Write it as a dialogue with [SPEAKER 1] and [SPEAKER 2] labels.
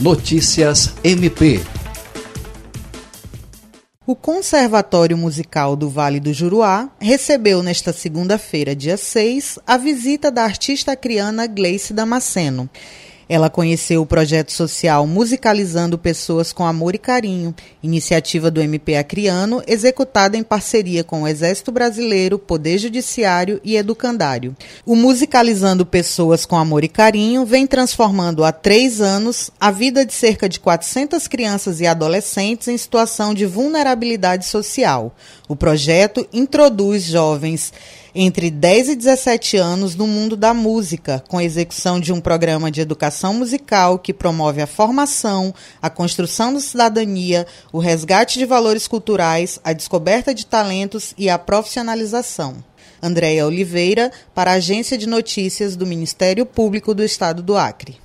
[SPEAKER 1] Notícias MP.
[SPEAKER 2] O Conservatório Musical do Vale do Juruá recebeu nesta segunda-feira, dia 6, a visita da artista acriana Gleice Damasceno. Ela conheceu o projeto social Musicalizando Pessoas com Amor e Carinho, iniciativa do MP Acriano, executada em parceria com o Exército Brasileiro, Poder Judiciário e Educandário. O Musicalizando Pessoas com Amor e Carinho vem transformando há três anos a vida de cerca de 400 crianças e adolescentes em situação de vulnerabilidade social. O projeto introduz jovens entre 10 e 17 anos no mundo da música, com execução de um programa de educação musical que promove a formação, a construção da cidadania, o resgate de valores culturais, a descoberta de talentos e a profissionalização. Andréia Oliveira, para a Agência de Notícias do Ministério Público do Estado do Acre.